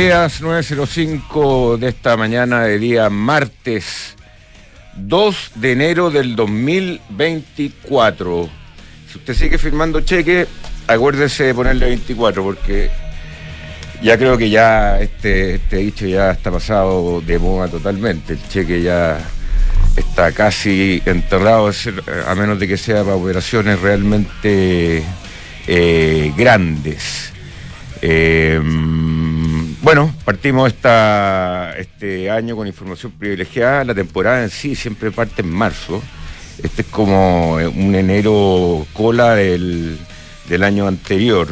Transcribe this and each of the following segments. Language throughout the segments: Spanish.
Días, 9.05 de esta mañana de día martes 2 de enero del 2024. Si usted sigue firmando cheque, acuérdese de ponerle 24 porque ya creo que ya este, este dicho ya está pasado de moda totalmente. El cheque ya está casi enterrado, a menos de que sea para operaciones realmente eh, grandes. Eh, bueno, partimos este año con información privilegiada. La temporada en sí siempre parte en marzo. Este es como un enero cola del, año anterior.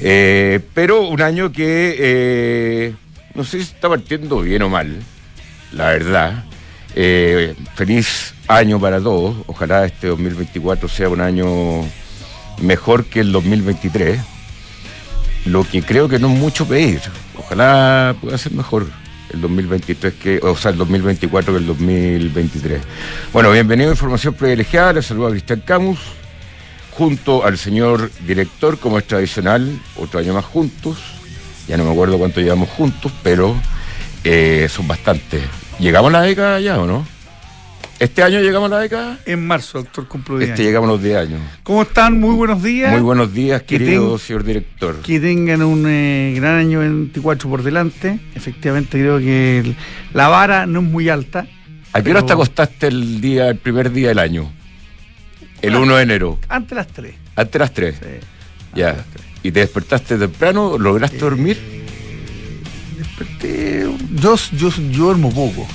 Eh, pero un año que eh, no sé si está partiendo bien o mal, la verdad. Eh, feliz año para todos. Ojalá este 2024 sea un año mejor que el 2023 lo que creo que no es mucho pedir. Ojalá pueda ser mejor el 2023 que, o sea, el 2024 que el 2023. Bueno, bienvenido a Información Privilegiada, les saluda Cristian Camus, junto al señor director, como es tradicional, otro año más juntos, ya no me acuerdo cuánto llevamos juntos, pero eh, son bastantes. ¿Llegamos a la década ya o no? ¿Este año llegamos a la década? En marzo, doctor, cumplo Este llegamos a los 10 años. ¿Cómo están? Muy buenos días. Muy buenos días, querido señor director. Que tengan un eh, gran año 24 por delante. Efectivamente, creo que la vara no es muy alta. ¿A qué hora te acostaste el día, el primer día del año? El 1 de enero. Antes las 3. Antes las 3. Sí. Ya. ¿Y te despertaste temprano? ¿Lograste eh, dormir? Desperté. Yo, yo, yo duermo poco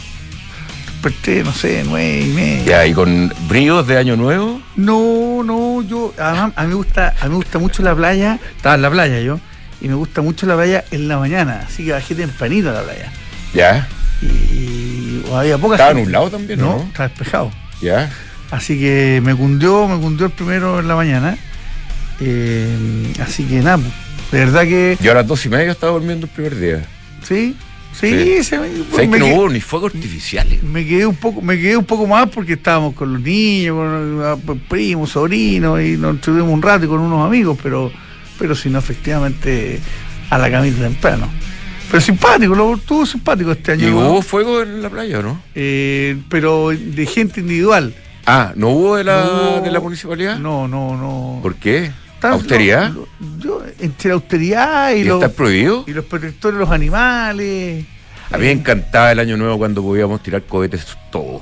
desperté, no sé, nueve y media. Ya, ¿y con bríos de año nuevo? No, no, yo, además, a mí me gusta, a mí me gusta mucho la playa, estaba en la playa yo, y me gusta mucho la playa en la mañana, así que bajé tempranito a la playa. Ya. Y, había pocas. ¿Estaba en un lado también? No, no, estaba despejado. Ya. Así que me cundió, me cundió el primero en la mañana. Eh, así que nada, de verdad que. Yo a las dos y media estaba durmiendo el primer día. Sí, Sí, Se, me, que no hubo ni fuegos artificiales. Me quedé un poco, me quedé un poco más porque estábamos con los niños, con los ah, primos, sobrinos, y nos estuvimos un rato con unos amigos, pero, pero si no, efectivamente, a la camita temprano. Pero simpático, lo tuvo simpático este año. ¿Y hubo fuego en la playa no? Eh, pero de gente individual. Ah, ¿no hubo de la, de la municipalidad? No, no, no. ¿Por qué? ¿Austeridad? yo, entre la austeridad y, los. prohibido? Y los protectores de los animales. A mí me encantaba el año nuevo cuando podíamos tirar cohetes todos.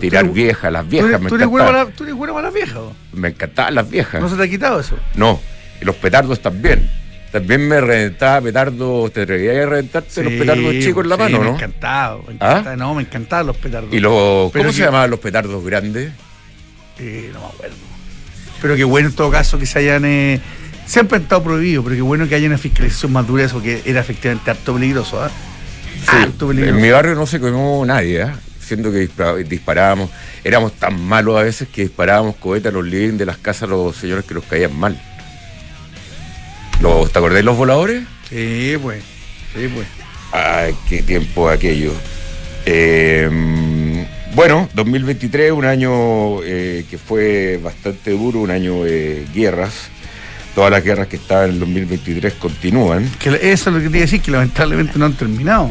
tirar viejas, las viejas. ¿Tú, eres, bueno para, ¿Tú eres bueno para las viejas? Me encantaban las viejas. ¿No se te ha quitado eso? No, y los petardos también. También me reventaba petardos, te atrevías a reventarte los petardos chicos en la mano, ¿no? Me encantaba, me encantaba. ¿Ah? No, me encantaban los petardos. ¿Y los, cómo se llamaban los petardos grandes? Eh, no me acuerdo. Pero qué bueno en todo caso que se hayan. Eh, siempre han estado prohibidos, pero qué bueno que haya una fiscalización más dura, eso que era efectivamente harto peligroso. Sí, en mi barrio no se quemó nadie, ¿eh? siendo que disparábamos. Éramos tan malos a veces que disparábamos cohetes a los living de las casas a los señores que nos caían mal. ¿Los, ¿Te acordás de los voladores? Sí, pues. Sí, pues. Ay, qué tiempo aquello. Eh, bueno, 2023, un año eh, que fue bastante duro, un año de guerras. Todas las guerras que estaban en el 2023 continúan. Que eso es lo que quería decir, que lamentablemente no han terminado.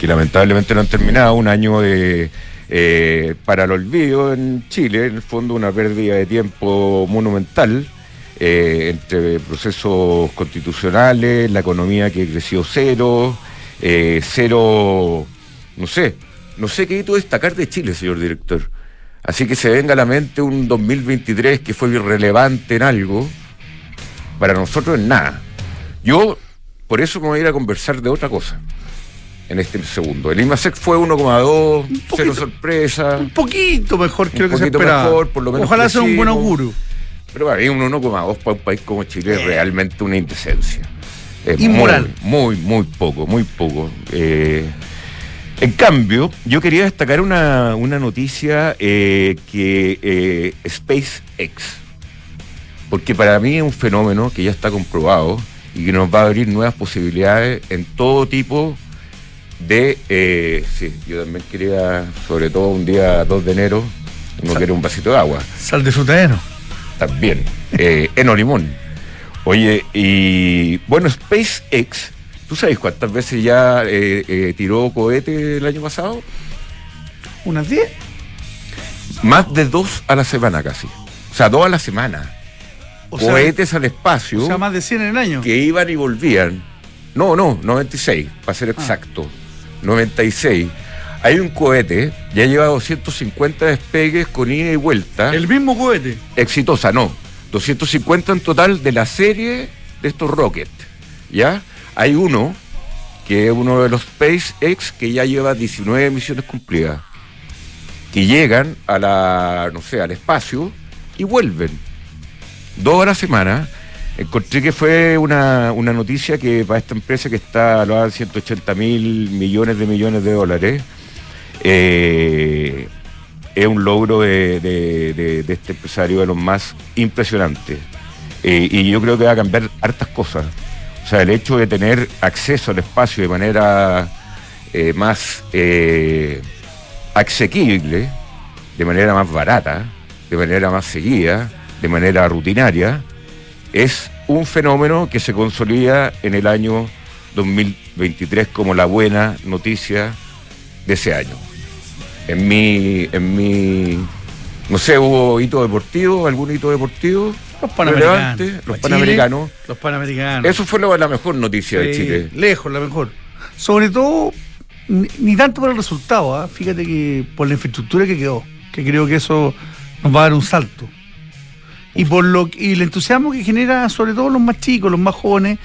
Que lamentablemente no han terminado. Un año de, eh, para el olvido en Chile, en el fondo una pérdida de tiempo monumental. Eh, entre procesos constitucionales, la economía que creció cero, cero, no sé, no sé qué hizo destacar de Chile, señor director. Así que se venga a la mente un 2023 que fue irrelevante en algo, para nosotros en nada. Yo, por eso me voy a ir a conversar de otra cosa en este segundo. El IMASEC fue 1,2, cero sorpresa. Un poquito mejor lo que se esperaba. Mejor, por lo menos Ojalá sea un buen auguro. Pero para mí un 1,2 para un país como Chile es realmente una indecencia. Es Inmoral. Muy, muy, muy poco, muy poco. Eh, en cambio, yo quería destacar una, noticia eh, que eh, SpaceX, porque para mí es un fenómeno que ya está comprobado y que nos va a abrir nuevas posibilidades en todo tipo de... Eh, sí, yo también quería, sobre todo un día 2 de enero, no quiero un vasito de agua. Sal de frutadero. También, eh, eno limón. Oye, y bueno, SpaceX ¿Tú sabes cuántas veces ya eh, eh, tiró cohete el año pasado? ¿Unas 10? Más de dos a la semana casi. O sea, dos a la semana. O sea, Cohetes al espacio o sea, más de 100 en el año. que iban y volvían. No, no, 96, para Ah. ser exacto. 96. Hay un cohete, ya lleva 250 despegues con ida y vuelta. El mismo cohete. exitosa, no. 250 en total de la serie de estos rockets. ¿Ya? Hay uno, que es uno de los SpaceX, que ya lleva 19 misiones cumplidas. Que llegan a la, no sé, al espacio y vuelven. Dos a la semana. Encontré que fue una, una noticia que para esta empresa que está valorada en 180 mil millones de millones de dólares, eh, es un logro de- de este empresario de los más impresionantes. Eh, y yo creo que va a cambiar hartas cosas. O sea, el hecho de tener acceso al espacio de manera eh, más eh, asequible, de manera más barata, de manera más seguida, de manera rutinaria, es un fenómeno que se consolida en el año 2023 como la buena noticia de ese año. En mi, en mi, no sé, hubo hito deportivo, algún hito deportivo Los panamericanos. los Para panamericanos. Los panamericanos. Eso fue la, la mejor noticia de Chile. Lejos, la mejor. Sobre todo, ni, ni tanto por el resultado, ¿ah? fíjate que por la infraestructura que quedó, que creo que eso nos va a dar un salto. Y por lo y el entusiasmo que genera sobre todo los más chicos, los más jóvenes,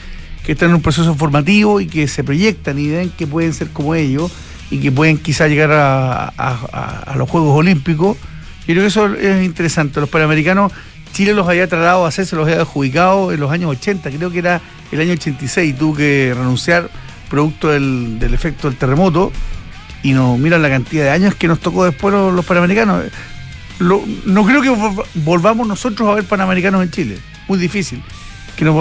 que están en un proceso formativo y que se proyectan y ven que pueden ser como ellos y que pueden quizá llegar a, a- a- a los Juegos Olímpicos. Yo creo que eso es interesante. Los Panamericanos, Chile los había tratado a hacer, se los había adjudicado en los años 80, creo que era el año 86, tuvo que renunciar producto del, del efecto del terremoto y no miran la cantidad de años que nos tocó después los, los Panamericanos. Lo- no creo que vol- volvamos nosotros a ver Panamericanos en Chile, muy difícil. Que nos,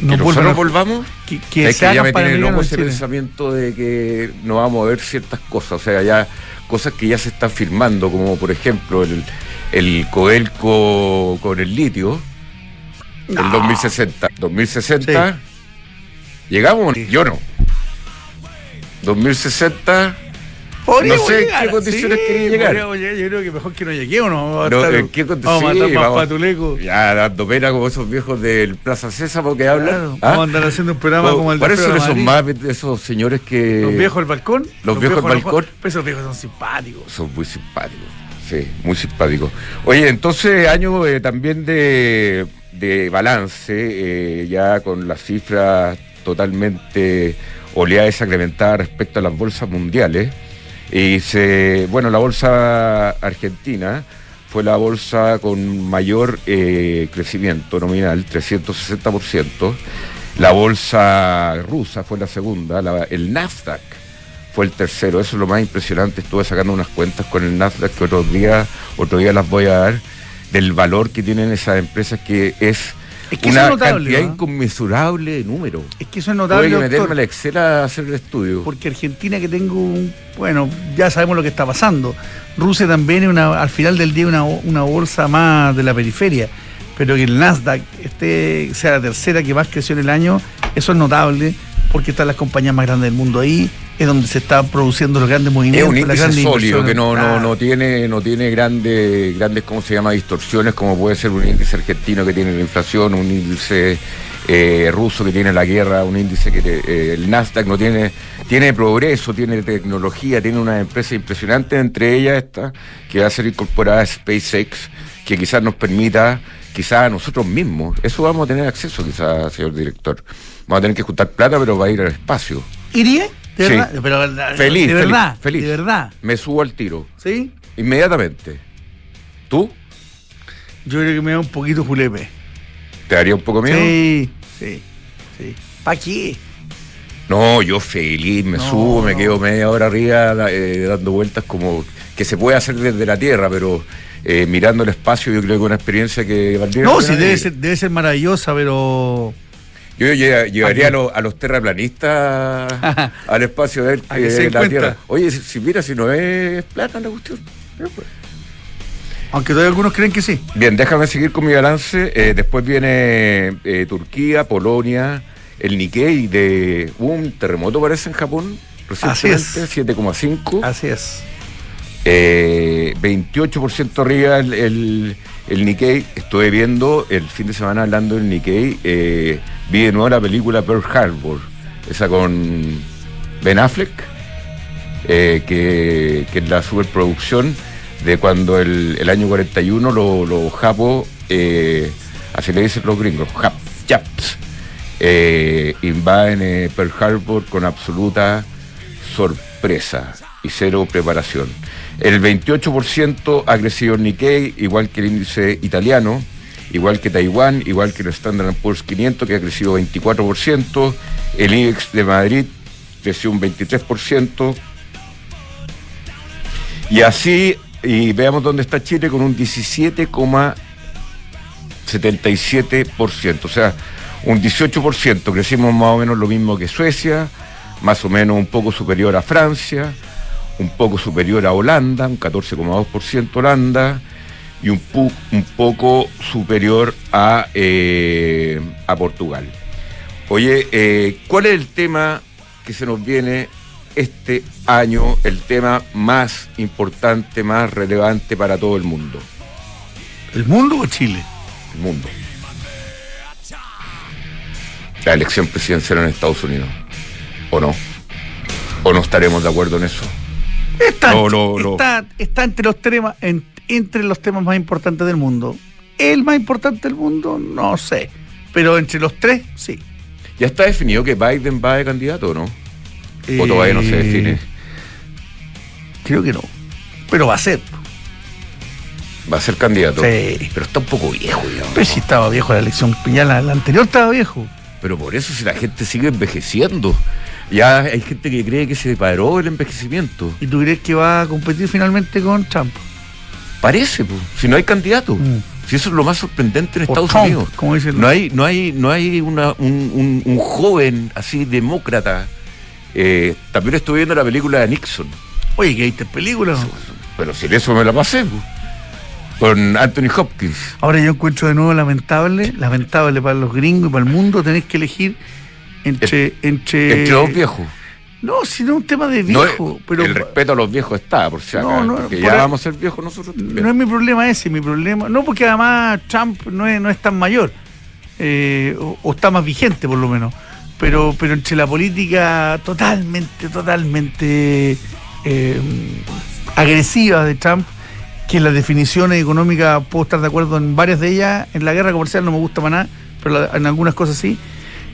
nos nosotros a- volvamos. que, que es que ya me tiene loco ese Chile. pensamiento de que no vamos a ver ciertas cosas, o sea, ya cosas que ya se están firmando, como por ejemplo el, el Codelco con el litio, el 2060. 2060, llegamos, Sí. yo no. 2060, Podríamos No sé en llegar, qué condiciones quería llegar. Yo creo que mejor que no lleguemos, ¿no? A, No, ¿en qué vamos a condiciones? matar Sí, más vamos. patulecos. ya dando pena como esos viejos del Plaza César que hablan. ¿Ah? Vamos a andar haciendo un programa como el de Madrid. más de esos señores que. Los viejos del balcón. Los viejos del a balcón. Pero esos viejos son simpáticos. Son muy simpáticos. Sí, muy simpáticos. Oye, entonces, año eh, también de, balance, eh, ya con las cifras totalmente oleadas sacramentadas respecto a las bolsas mundiales. Y se, bueno, la bolsa argentina fue la bolsa con mayor eh, crecimiento nominal, 360%. La bolsa rusa fue la segunda, el Nasdaq fue el tercero. Eso es lo más impresionante. Estuve sacando unas cuentas con el Nasdaq que otros días, otro día las voy a dar, del valor que tienen esas empresas que es, Es que una es notable, cantidad ¿no? inconmensurable de números. Es que eso es notable, meterme doctor, a la Excel a hacer el estudio. porque Argentina que tengo un... Bueno, ya sabemos lo que está pasando. Rusia también es una, al final del día una, una bolsa más de la periferia. Pero que el Nasdaq esté, sea la tercera que más creció en el año, eso es notable, porque están las compañías más grandes del mundo ahí, es donde se están produciendo los grandes Es movimientos. un las índice sólido que no, no, no tiene, no tiene grandes, grandes, ¿cómo se llama? distorsiones, como puede ser un índice argentino que tiene la inflación, un índice eh, ruso que tiene la guerra, un índice que eh, el Nasdaq no tiene, tiene progreso, tiene tecnología, tiene una empresa impresionante, entre ellas esta, que va a ser incorporada a SpaceX, que quizás nos permita, quizás a nosotros mismos, eso vamos a tener acceso quizás, señor director. Vamos a tener que juntar plata, pero va a ir al espacio. ¿Iría? ¿De Sí. verdad? Pero, Feliz, de verdad, feliz. de verdad. Me subo al tiro. ¿Sí? Inmediatamente. ¿Tú? Yo creo que me da un poquito julepe. ¿Te daría un poco miedo? Sí, sí, sí. ¿Para qué? No, yo feliz, me No, subo, me quedo media hora arriba eh, dando vueltas como que se puede hacer desde la Tierra, pero eh, mirando el espacio yo creo que es una experiencia que valdría No, sí, debe ser, debe ser maravillosa, pero. Yo lle- llevaría ¿A los- a los terraplanistas al espacio de, A que se de den la. Tierra. Oye, si, mira, si no es plata la cuestión. Pues. Aunque todavía algunos creen que sí. Bien, déjame seguir con mi balance. Eh, después viene eh, Turquía, Polonia, el Nikkei de un terremoto parece en Japón recientemente, 7,5. Así es. Eh, 28% arriba el, el, el, Nikkei. Estuve viendo el fin de semana hablando del Nikkei. Eh, vi de nuevo la película Pearl Harbor, esa con Ben Affleck, eh, que, es la superproducción de cuando el, año 41 los lo japos, eh, así le dicen los gringos, jap, japs, invaden Pearl Harbor con absoluta sorpresa y cero preparación. El 28% ha crecido el Nikkei, igual que el índice italiano, igual que Taiwán, igual que el Standard Poor's 500, que ha crecido 24%. El IBEX de Madrid creció un 23%. Y así, y veamos dónde está Chile con un 17,77%. O sea, un 18%. Crecimos más o menos lo mismo que Suecia, más o menos un poco superior a Francia un poco superior a Holanda, un 14,2% Holanda, y un, un, poco superior a, eh, a Portugal. Oye, eh, ¿cuál es el tema que se nos viene este año, el tema más importante, más relevante para todo el mundo? ¿El mundo o Chile? El mundo. La elección presidencial en Estados Unidos. ¿O no? ¿O no estaremos de acuerdo en eso? Está, no, no, no. está, está entre, los temas, en, entre los temas más importantes del mundo. ¿El más importante del mundo? No sé. Pero entre los tres, sí. ¿Ya está definido que Biden va de candidato o no? Eh, ¿O todavía no se define? Creo que no. Pero va a ser. Va a ser candidato. Sí. Pero está un poco viejo ya. Pero si estaba viejo la elección. Ya la, la anterior estaba viejo. Pero por eso si la gente sigue envejeciendo. Ya hay gente que cree que se paró el envejecimiento. ¿Y tú crees que va a competir finalmente con Trump? Parece, pues. si no hay candidato. Mm. Si eso es lo más sorprendente en Estados Trump, Unidos. como dicen No hay, no hay, no hay una, un, un, un, joven así demócrata. Eh, también estuve viendo la película de Nixon. Oye, ¿qué viste película? Pero si eso me la pasé, pues. Con Anthony Hopkins. Ahora yo encuentro de nuevo lamentable, lamentable para los gringos y para el mundo tener que elegir entre. Entre, entre dos viejos. No, sino un tema de viejo. No, pero el respeto a los viejos está, por si acaso. No, no, porque por ya el- vamos a ser viejos nosotros también. No es mi problema ese, mi problema. No, porque además Trump no es, no es tan mayor. eh, o, o está más vigente, por lo menos. Pero, pero entre la política totalmente, totalmente eh, agresiva de Trump, que las definiciones económicas puedo estar de acuerdo en varias de ellas. En la guerra comercial no me gusta para nada, pero la- en algunas cosas sí.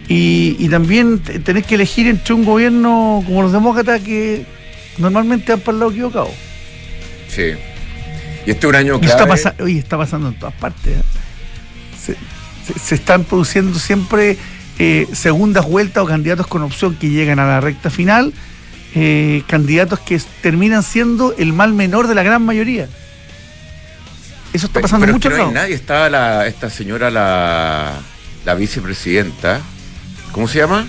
Y, y también te- tenés que elegir entre un gobierno como los demócratas que normalmente van para el lado equivocado. Sí. Y este es un año Y está clave. oye, está pasando en todas partes. ¿eh? Se, se- se están produciendo siempre eh, segundas vueltas o candidatos con opción que llegan a la recta final, eh, candidatos que terminan siendo el mal menor de la gran mayoría. Eso está pasando pero en es que muchos no hay nadie. Estaba la, esta señora, la, la vicepresidenta. ¿Cómo se llama?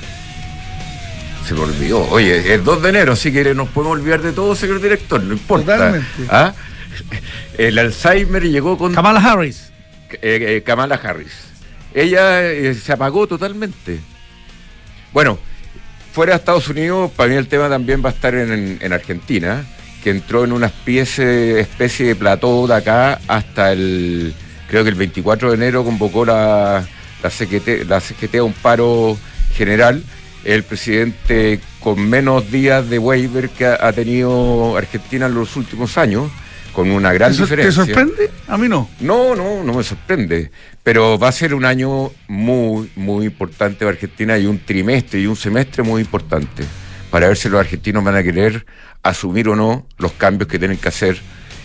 Se me olvidó. Oye, es 2 de enero, así que nos podemos olvidar de todo, señor director, no importa. Totalmente. ¿Ah? El Alzheimer llegó con Kamala Harris. eh, eh, Kamala Harris. Ella eh, se apagó totalmente. Bueno, fuera de Estados Unidos, para mí el tema también va a estar en, en- en Argentina, que entró en una especie, especie de plató de acá hasta el, creo que el 24 de enero convocó la, la, CGT, la CGT a un paro general. El presidente con menos días de waiver que ha, tenido Argentina en los últimos años, con una gran ¿Te, sor- te diferencia. sorprende? A mí no. No, no, no me sorprende. Pero va a ser un año muy, muy importante para Argentina y un trimestre y un semestre muy importante para ver si los argentinos van a querer asumir o no los cambios que tienen que hacer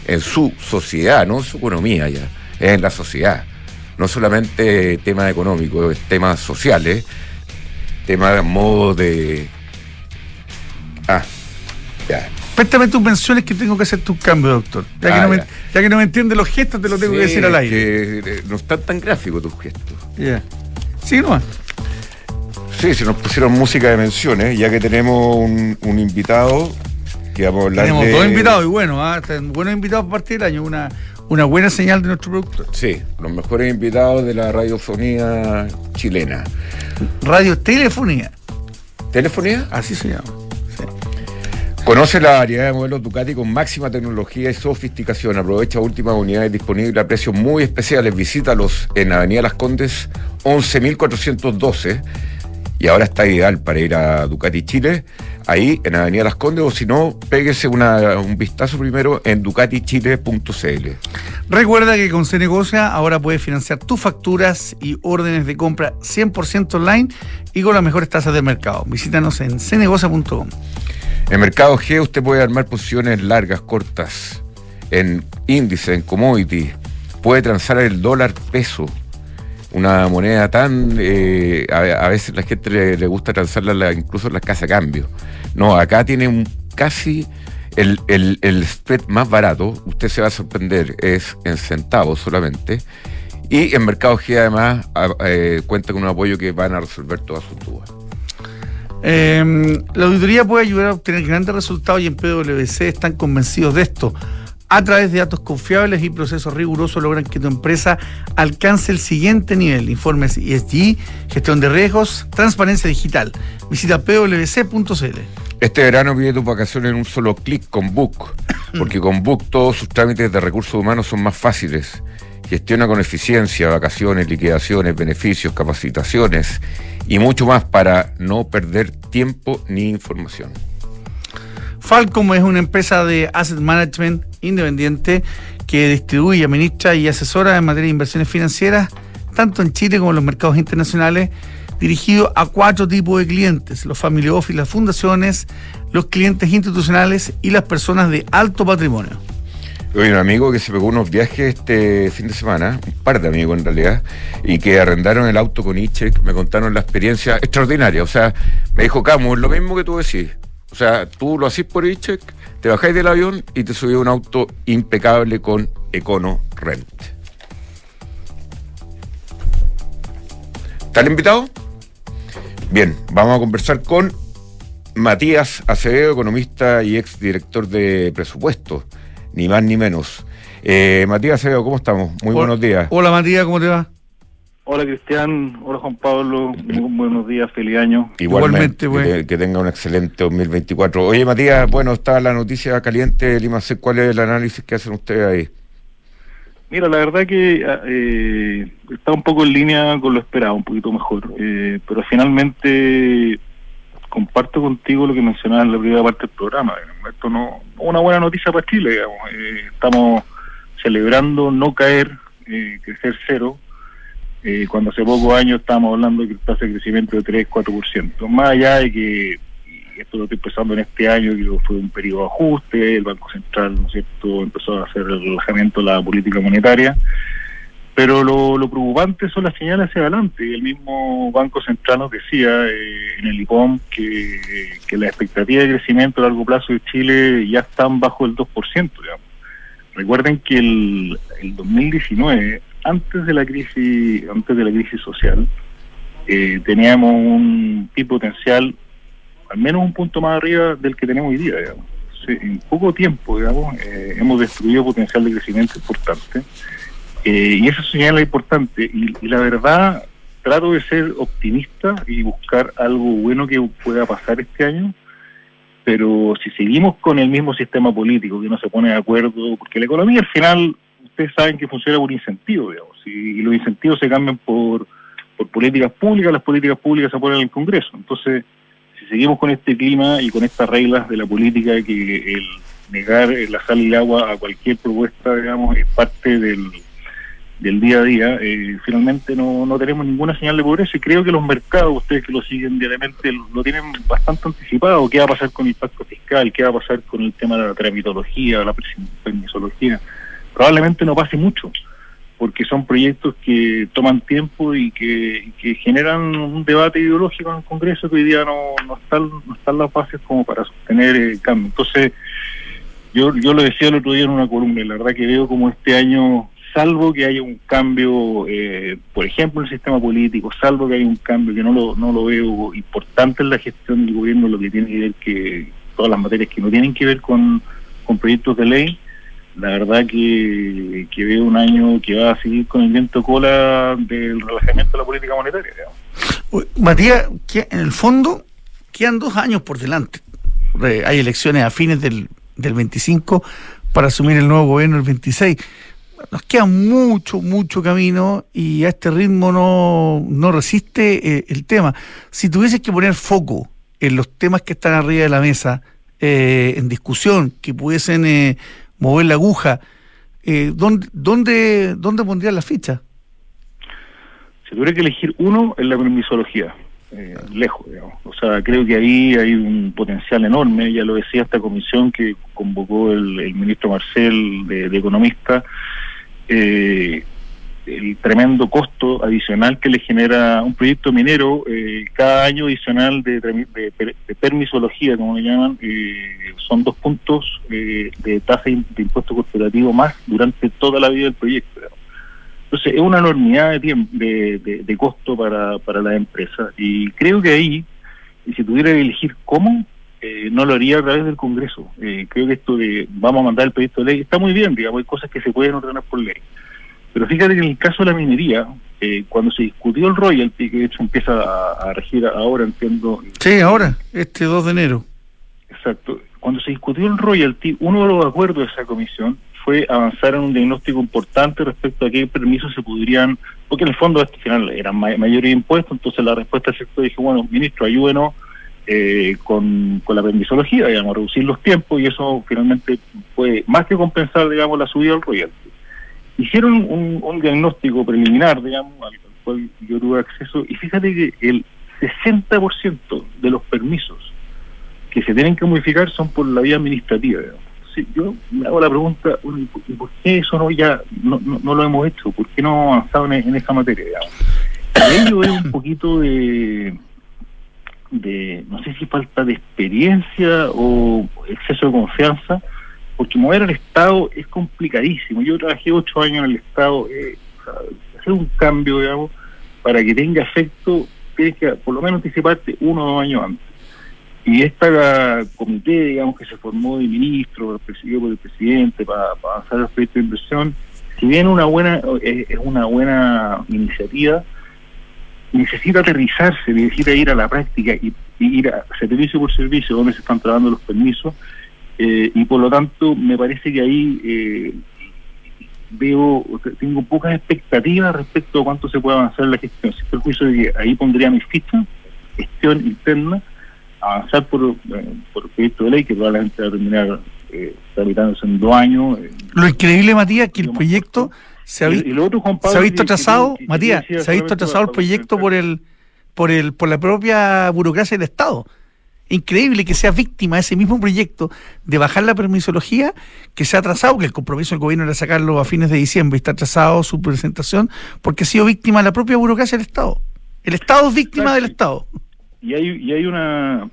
en su sociedad, no en su economía ya, es en la sociedad. No solamente temas económicos, es temas sociales, temas modo de... Ah, ya. Préstame tus menciones que tengo que hacer tus cambios, doctor. Ya, que, Ah, no me, ya. ya que no me los gestos, te lo tengo que decir al aire. que, eh, no están tan gráficos tus gestos. Ya. Sí, nomás. Sí, se nos pusieron música de menciones, ya que tenemos un, un invitado que vamos a hablar Tenemos de- dos invitados y bueno, ah, buenos invitados a partir del año. Una, una buena señal de nuestro productor. Sí, los mejores invitados de la radiofonía chilena. Radio Telefonía. ¿Telefonía? Así se llama. Conoce la variedad de modelos Ducati con máxima tecnología y sofisticación. Aprovecha últimas unidades disponibles a precios muy especiales. Visítalos en Avenida Las Condes 11412 y ahora está ideal para ir a Ducati Chile, ahí en Avenida Las Condes, o si no, péguese un vistazo primero en ducatichile.cl. Recuerda que con Cenegocia ahora puedes financiar tus facturas y órdenes de compra 100% online y con las mejores tasas del mercado. Visítanos en cenegocia.com. En Mercado G usted puede armar posiciones largas, cortas, en índice, en commodity, puede transar el dólar peso una moneda tan... Eh, a, veces la gente le, gusta transarla incluso en las casas de cambio. No, acá tiene un casi... El, el, spread más barato, usted se va a sorprender, es en centavos solamente. Y en Mercado G además eh, cuenta con un apoyo que van a resolver todas sus dudas. Em, la auditoría puede ayudar a obtener grandes resultados y en PwC están convencidos de esto a través de datos confiables y procesos rigurosos logran que tu empresa alcance el siguiente nivel. Informes ESG, gestión de riesgos, transparencia digital. Visita pwc.cl. Este verano pide tus vacaciones en un solo clic con Book, porque con Book todos sus trámites de recursos humanos son más fáciles. Gestiona con eficiencia vacaciones, liquidaciones, beneficios, capacitaciones y mucho más para no perder tiempo ni información. Falcom es una empresa de asset management independiente que distribuye, administra y asesora en materia de inversiones financieras, tanto en Chile como en los mercados internacionales, dirigido a cuatro tipos de clientes, los family office, las fundaciones, los clientes institucionales y las personas de alto patrimonio. Hoy un amigo que se pegó unos viajes este fin de semana, un par de amigos en realidad, y que arrendaron el auto con Ichek, me contaron la experiencia extraordinaria. O sea, me dijo, Camus, lo mismo que tú decís. O sea, tú lo haces por Ichek, te bajáis del avión y te subís un auto impecable con Econo Rent. ¿Está el invitado? Bien, vamos a conversar con Matías Acevedo, economista y ex director de presupuesto, ni más ni menos. Eh, Matías Acevedo, ¿cómo estamos? Muy buenos días. Hola Matías, ¿cómo te va? Hola Cristian, hola Juan Pablo, muy buenos días, feliz año. Igualmente, que, que, tenga un excelente 2024. Oye Matías, bueno, está la noticia caliente de Lima ¿cuál es el análisis que hacen ustedes ahí? Mira, la verdad que eh, está un poco en línea con lo esperado, un poquito mejor, eh, pero finalmente comparto contigo lo que mencionabas en la primera parte del programa. Esto no es una buena noticia para Chile, digamos. Eh, estamos celebrando no caer, crecer cero, eh, cuando hace pocos años estábamos hablando de tasa de crecimiento de 3-4%. Más allá de que, esto lo estoy empezando en este año, que fue un periodo de ajuste, el Banco Central ¿no es cierto? empezó a hacer el relajamiento de la política monetaria, pero lo, preocupante son las señales hacia adelante. El mismo Banco Central nos decía eh, en el IPOM que, que las expectativas de crecimiento a largo plazo de Chile ya están bajo el 2%. Digamos. Recuerden que el, el 2019 antes de la crisis, antes de la crisis social, eh, teníamos un PIB potencial al menos un punto más arriba del que tenemos hoy día, digamos. en poco tiempo, digamos, eh, hemos destruido potencial de crecimiento importante. Eh, y esa señal es importante. Y, y, la verdad, trato de ser optimista y buscar algo bueno que pueda pasar este año. Pero si seguimos con el mismo sistema político que no se pone de acuerdo, porque la economía al final saben que funciona por incentivos, digamos, y, los incentivos se cambian por, por políticas públicas, las políticas públicas se ponen en el Congreso. Entonces, si seguimos con este clima y con estas reglas de la política, que el negar la sal y el agua a cualquier propuesta, digamos, es parte del, del día a día, eh, finalmente no, no tenemos ninguna señal de pobreza y creo que los mercados, ustedes que lo siguen diariamente, lo, tienen bastante anticipado. ¿Qué va a pasar con el impacto fiscal? ¿Qué va a pasar con el tema de la tramitología, la permisología? Probablemente no pase mucho, porque son proyectos que toman tiempo y que, generan un debate ideológico en el Congreso que hoy día no, no, están, no están las bases como para sostener el cambio. Entonces, yo, yo lo decía el otro día en una columna, la verdad que veo como este año, salvo que haya un cambio, eh, por ejemplo, en el sistema político, salvo que haya un cambio que no lo, no lo veo importante en la gestión del gobierno, lo que tiene que ver que todas las materias que no tienen que ver con, con proyectos de ley, la verdad que, que, veo un año que va a seguir con el viento cola del relajamiento de la política monetaria. Matías, en el fondo quedan dos años por delante. Hay elecciones a fines del, del 25 para asumir el nuevo gobierno el 26. Nos queda mucho, mucho camino y a este ritmo no, no resiste eh, el tema. Si tuvieses que poner foco en los temas que están arriba de la mesa, eh, en discusión, que pudiesen eh, mover la aguja, ¿dónde, dónde, ¿dónde pondrías la ficha? Si tuviera que elegir uno, en la permisología. Eh, lejos, digamos. O sea, creo que ahí hay un potencial enorme, ya lo decía esta comisión que convocó el, ministro Marcel de, Economista, eh, el tremendo costo adicional que le genera un proyecto minero eh, cada año adicional de, permisología, como le llaman, son dos puntos de tasa de impuesto corporativo más durante toda la vida del proyecto. Entonces, es una enormidad de, de, costo para, para la empresa. Y creo que ahí, y si tuviera que elegir cómo, eh, no lo haría a través del Congreso. Eh, creo que esto de vamos a mandar el proyecto de ley está muy bien, digamos, hay cosas que se pueden ordenar por ley. Pero fíjate que en el caso de la minería, eh, cuando se discutió el royalty, que de hecho empieza a, a, regir ahora, entiendo. Sí, ahora, este 2 de enero. Exacto. Cuando se discutió el royalty, uno de los acuerdos de esa comisión fue avanzar en un diagnóstico importante respecto a qué permisos se podrían, porque en el fondo este final eran mayores impuestos, entonces la respuesta del sector dije, bueno, ministro, ayúdenos eh, con, con la permisología, digamos, reducir los tiempos y eso finalmente fue más que compensar, digamos, la subida del royalty. Hicieron un, diagnóstico preliminar, digamos, al cual yo tuve acceso, y fíjate que el 60% de los permisos que se tienen que modificar son por la vía administrativa, digamos yo me hago la pregunta, ¿por qué eso no ya no, no, lo hemos hecho? ¿Por qué no hemos avanzado en, esa materia? Digamos? ello es un poquito de, de, no sé si falta de experiencia o exceso de confianza, porque mover al Estado es complicadísimo. Yo trabajé ocho años en el Estado, eh, hacer un cambio, digamos, para que tenga efecto, tienes que por lo menos anticiparte uno o dos años antes. Y esta comité, digamos, que se formó de ministros, presidido por el presidente, para, avanzar el proyecto de inversión, si bien una buena es, una buena iniciativa, necesita aterrizarse, necesita ir a la práctica y, ir a servicio por servicio donde se están trabajando los permisos, eh, y por lo tanto me parece que ahí eh, veo, tengo pocas expectativas respecto a cuánto se puede avanzar en la gestión. Sin perjuicio de que ahí pondría mi ficha, gestión interna, avanzar por, eh, por el proyecto de ley que probablemente va a terminar eh, en dos años. Eh, lo increíble, Matías, que el proyecto se ha, se ha visto atrasado, Matías, se ha visto atrasado el proyecto por el por el por la propia burocracia del Estado. Increíble que sea víctima de ese mismo proyecto de bajar la permisología, que se ha atrasado, que el compromiso del gobierno era sacarlo a fines de diciembre y está atrasado su presentación, porque ha sido víctima de la propia burocracia del Estado. El Estado es víctima del Estado y hay, y hay una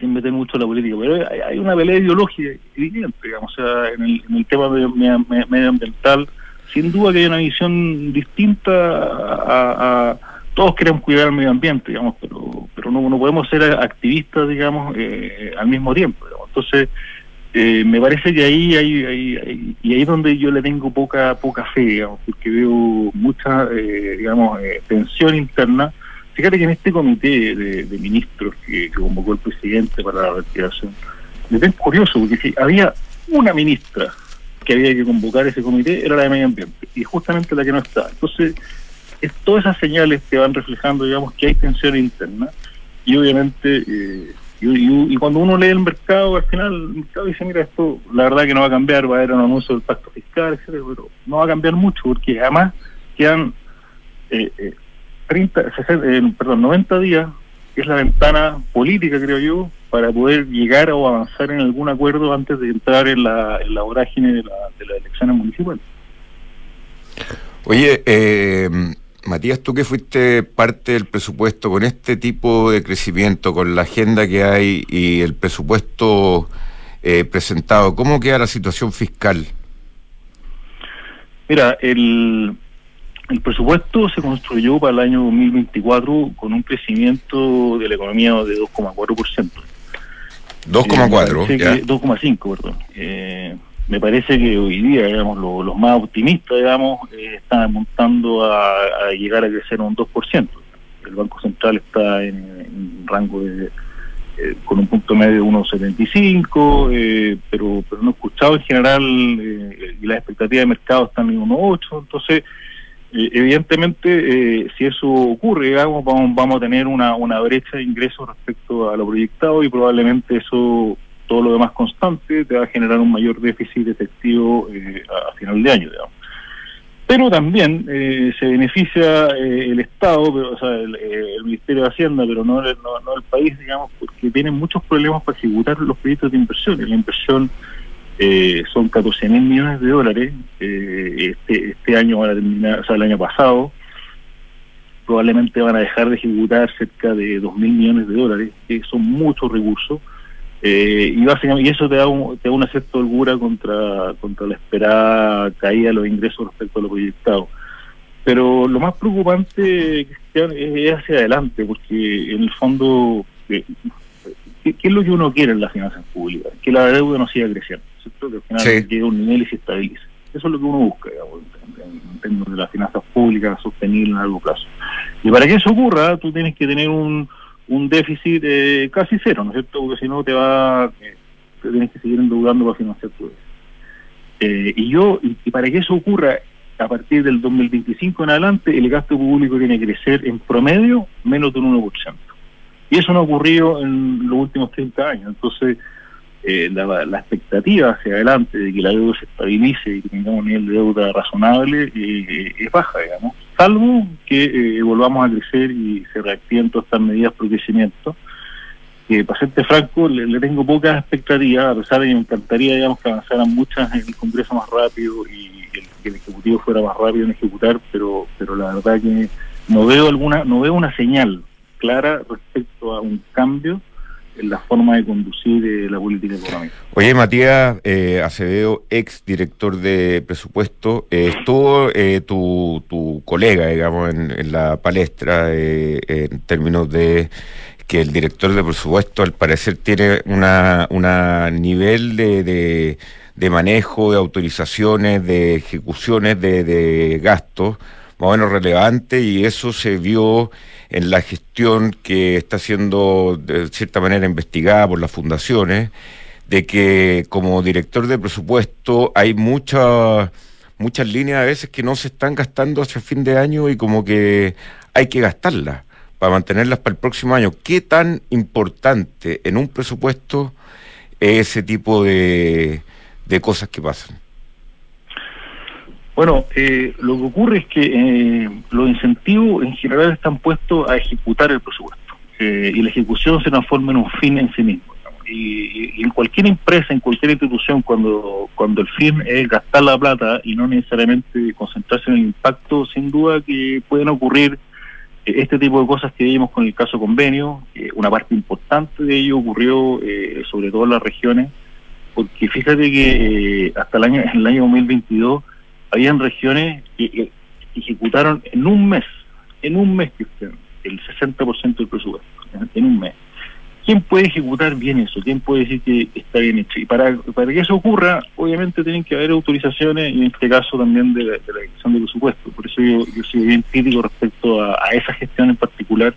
sin meter mucho la política, pero hay, una pelea ideológica evidente, digamos, o sea, en el, en el tema medioambiental, sin duda que hay una visión distinta a, todos queremos cuidar el medio ambiente, digamos, pero pero no, no podemos ser activistas, digamos, eh, al mismo tiempo. Entonces, eh, me parece que ahí hay, hay, y ahí es donde yo le tengo poca poca fe, digamos, porque veo mucha, eh, digamos, tensión interna Fíjate que en este comité de, ministros que, convocó el presidente para la retiración, es curioso, porque si había una ministra que había que convocar ese comité, era la de medio ambiente, y justamente la que no está. Entonces, es todas esas señales que van reflejando, digamos, que hay tensión interna, y obviamente, eh, y, cuando uno lee el mercado, al final el mercado dice, mira, esto la verdad que no va a cambiar, va a haber un anuncio del pacto fiscal, etcétera, pero no va a cambiar mucho, porque además quedan eh, eh, 30, 60, eh, perdón, 90 días es la ventana política, creo yo, para poder llegar o avanzar en algún acuerdo antes de entrar en la, en la vorágine de, la, de las elecciones municipales. Oye, eh, Matías, tú que fuiste parte del presupuesto con este tipo de crecimiento, con la agenda que hay y el presupuesto eh, presentado, ¿cómo queda la situación fiscal? Mira, el, el presupuesto se construyó para el año 2024 con un crecimiento de la economía de 2,4%. 2,4, eh, 2,5, perdón. Eh, me parece que hoy día, digamos, los más optimistas, digamos, eh, están apuntando a, llegar a crecer un 2%. el Banco Central está en, rango de eh, con un punto medio de 1,75, eh, pero, pero no he escuchado en general eh, y las expectativas de mercado están en 1,8, entonces evidentemente si eso ocurre, digamos, vamos, vamos a tener una, una brecha de ingresos respecto a lo proyectado y probablemente eso todo lo demás constante te va a generar un mayor déficit efectivo a, final de año, digamos pero también eh, se beneficia eh, el Estado, o sea, eh, el, Ministerio de Hacienda, pero no, no, el país, digamos, porque tienen muchos problemas para ejecutar los proyectos de inversión. la inversión son 14 mil millones de dólares. este, este año van a terminar, o sea, el año pasado, probablemente van a dejar de ejecutar cerca de 2 mil millones de dólares, que son muchos recursos. Eh, y básicamente y eso te da, un, te da una cierta holgura contra, contra la esperada caída de los ingresos respecto a lo proyectado. Pero lo más preocupante, Cristian, es, hacia adelante, porque en el fondo, eh, ¿qué, es lo que uno quiere en las finanzas públicas? Que la deuda no siga creciendo, ¿cierto? que al final llegue a un nivel y se estabilice. Eso es lo que uno busca, digamos, en, términos de las finanzas públicas sostenibles a largo plazo. Y para que eso ocurra, tú tienes que tener un un déficit eh, casi cero, ¿no es cierto? Porque si no te va, eh, te tienes que seguir endeudando para financiar tu eh, y yo, y, para que eso ocurra, a partir del 2025 en adelante, el gasto público tiene que crecer en promedio menos de un 1%. Y eso no ha ocurrido en los últimos 30 años. Entonces, eh, la, la, expectativa hacia adelante de que la deuda se estabilice y que tengamos un nivel de deuda razonable es baja, digamos salvo que eh, volvamos a crecer y se reactiven todas estas medidas por crecimiento. Que, para franco, le, tengo pocas expectativas, a pesar de que me encantaría digamos, que avanzaran muchas en el Congreso más rápido y el, que el Ejecutivo fuera más rápido en ejecutar, pero, pero la verdad que no veo alguna, no veo una señal clara respecto a un cambio en la forma de conducir eh, la política económica. Oye, Matías eh, Acevedo, ex director de presupuesto, eh, estuvo eh, tu, tu colega, digamos, en, la palestra en términos de que el director de presupuesto al parecer tiene una, una nivel de, de, de manejo, de autorizaciones, de ejecuciones de gastos más o menos relevante y eso se vio en la gestión que está siendo de cierta manera investigada por las fundaciones, de que como director de presupuesto hay muchas muchas líneas a veces que no se están gastando hacia fin de año y como que hay que gastarlas para mantenerlas para el próximo año. ¿Qué tan importante en un presupuesto es ese tipo de, de cosas que pasan? Bueno, eh, lo que ocurre es que eh, los incentivos en general están puestos a ejecutar el presupuesto eh, y la ejecución se transforma en un fin en sí mismo. Y, en cualquier empresa, en cualquier institución, cuando, cuando el fin es gastar la plata y no necesariamente concentrarse en el impacto, sin duda que pueden ocurrir este tipo de cosas que vimos con el caso convenio. una parte importante de ello ocurrió sobre todo en las regiones, porque fíjate que hasta el año, en el año 2022 habían regiones que, ejecutaron en un mes, en un mes, el 60% del presupuesto, en un mes. ¿Quién puede ejecutar bien eso? ¿Quién puede decir que está bien hecho? Y para, para que eso ocurra, obviamente tienen que haber autorizaciones, y en este caso también de la, de ejecución del presupuesto. Por eso yo, soy bien crítico respecto a, esa gestión en particular,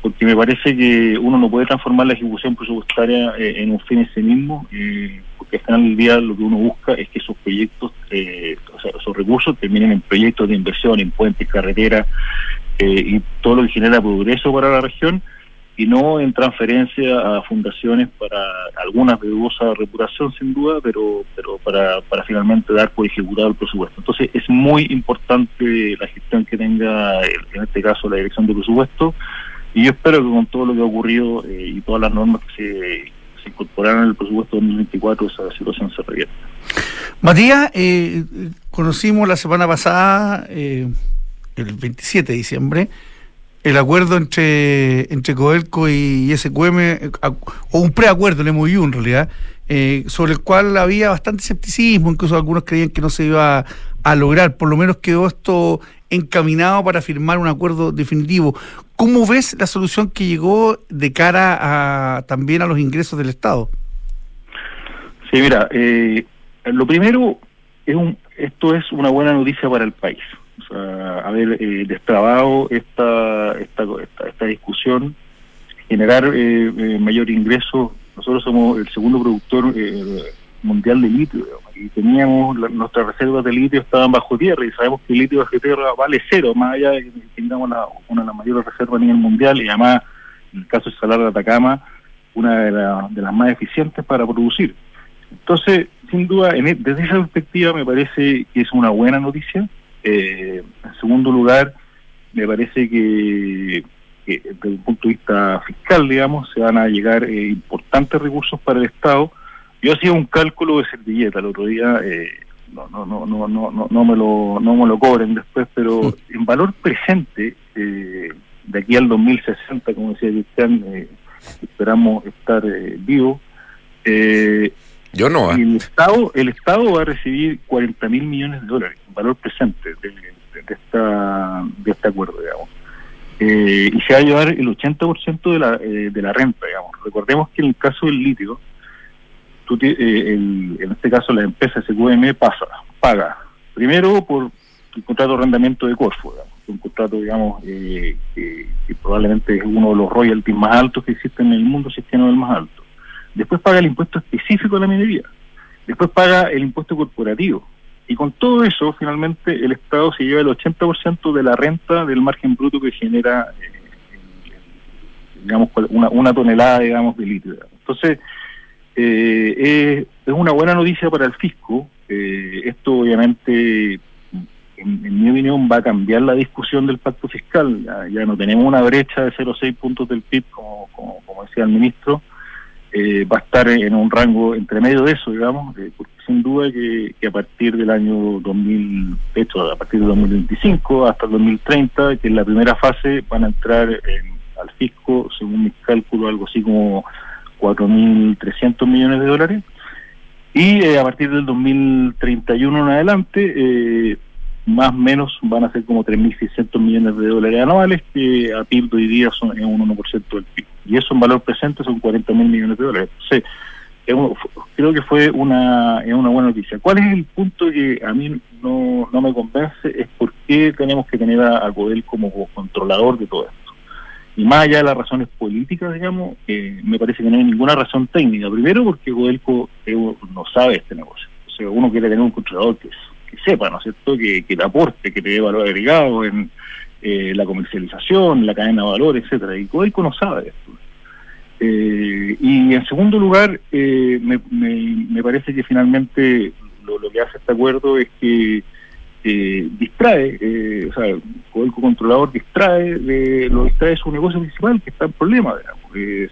porque me parece que uno no puede transformar la ejecución presupuestaria eh, en un fin en sí mismo. Eh, porque al final del día lo que uno busca es que esos proyectos, eh, o sea, esos recursos terminen en proyectos de inversión, en puentes, carreteras eh, y todo lo que genera progreso para la región y no en transferencia a fundaciones para algunas de dudosa reputación sin duda, pero pero para, para finalmente dar por ejecutado el presupuesto. Entonces es muy importante la gestión que tenga, en este caso, la dirección de presupuesto, y yo espero que con todo lo que ha ocurrido eh, y todas las normas que se se en el presupuesto 2024 esa situación se revierta. Matías, eh, conocimos la semana pasada, eh, el 27 de diciembre, el acuerdo entre, entre Codelco y SQM, eh, o un preacuerdo, el MOU en realidad, eh, sobre el cual había bastante escepticismo, incluso algunos creían que no se iba a lograr, por lo menos quedó esto encaminado para firmar un acuerdo definitivo. ¿Cómo ves la solución que llegó de cara a, también a los ingresos del Estado? Sí, mira, eh, lo primero es un, esto es una buena noticia para el país. o sea, haber eh, destrabado esta, esta, esta, discusión, generar eh, eh, mayor ingreso. Nosotros somos el segundo productor mundial de litio y teníamos nuestras reservas de litio estaban bajo tierra y sabemos que el litio bajo tierra vale cero, más allá de que tengamos una de las mayores reservas a nivel mundial y además, en el caso del Salar de Atacama, una de, de las más eficientes para producir. Entonces, sin duda, en, e, desde esa perspectiva me parece que es una buena noticia. Eh, en segundo lugar, me parece que, desde el punto de vista fiscal, digamos, se van a llegar eh, importantes recursos para el Estado. Yo hacía un cálculo de servilleta el otro día, eh, no, no, no, no, no, no, me lo, no me lo cobren después, pero en valor presente, de aquí al 2060, como decía Cristian, esperamos estar vivos. Eh, yo no. ¿eh? el Estado, el Estado va a recibir 40 mil millones de dólares, en valor presente de, esta, de este acuerdo, digamos. Eh, y se va a llevar el 80% de la, eh, de la renta, digamos. Recordemos que en el caso del litio, tú, en este caso la empresa SQM pasa, paga, primero por el contrato de arrendamiento de Corfo, un contrato, digamos, que, que, probablemente es uno de los royalties más altos que existen en el mundo, si es que no el más alto después paga el impuesto específico de la minería, después paga el impuesto corporativo. Y con todo eso, finalmente, el Estado se lleva el 80% de la renta del margen bruto que genera, eh, digamos, una, una, tonelada, digamos, de litio. Entonces, eh, es, una buena noticia para el fisco. Eh, esto, obviamente, en, mi opinión, va a cambiar la discusión del pacto fiscal. Ya, no tenemos una brecha de 0,6 puntos del PIB, como, como decía el ministro, eh, va a estar en un rango entre medio de eso, digamos, eh, porque sin duda que, a partir del año 2000, de hecho, a partir del 2025 hasta el 2030, que en la primera fase van a entrar al fisco, según mis cálculos, algo así como 4.300 millones de dólares. Y eh, a partir del 2031 en adelante, más o menos van a ser como 3.600 millones de dólares anuales, que a PIB hoy día son en un 1% del PIB y eso en valor presente son 40 mil millones de dólares. Entonces, creo que fue una, una buena noticia. ¿Cuál es el punto que a mí no, no me convence? Es por qué tenemos que tener a, a como controlador de todo esto. Y más allá de las razones políticas, digamos, eh, me parece que no hay ninguna razón técnica. Primero porque Godelco no sabe este negocio. O sea, uno quiere tener un controlador que, que sepa, ¿no es cierto?, que, que aporte, que le dé valor agregado en eh, la comercialización, la cadena de valor, etcétera. Y Codelco no sabe esto. Eh, y en segundo lugar, eh, me, me, parece que finalmente lo, que hace este acuerdo es que distrae, o sea, Codelco Controlador distrae, de, lo distrae su negocio principal, que está en problemas.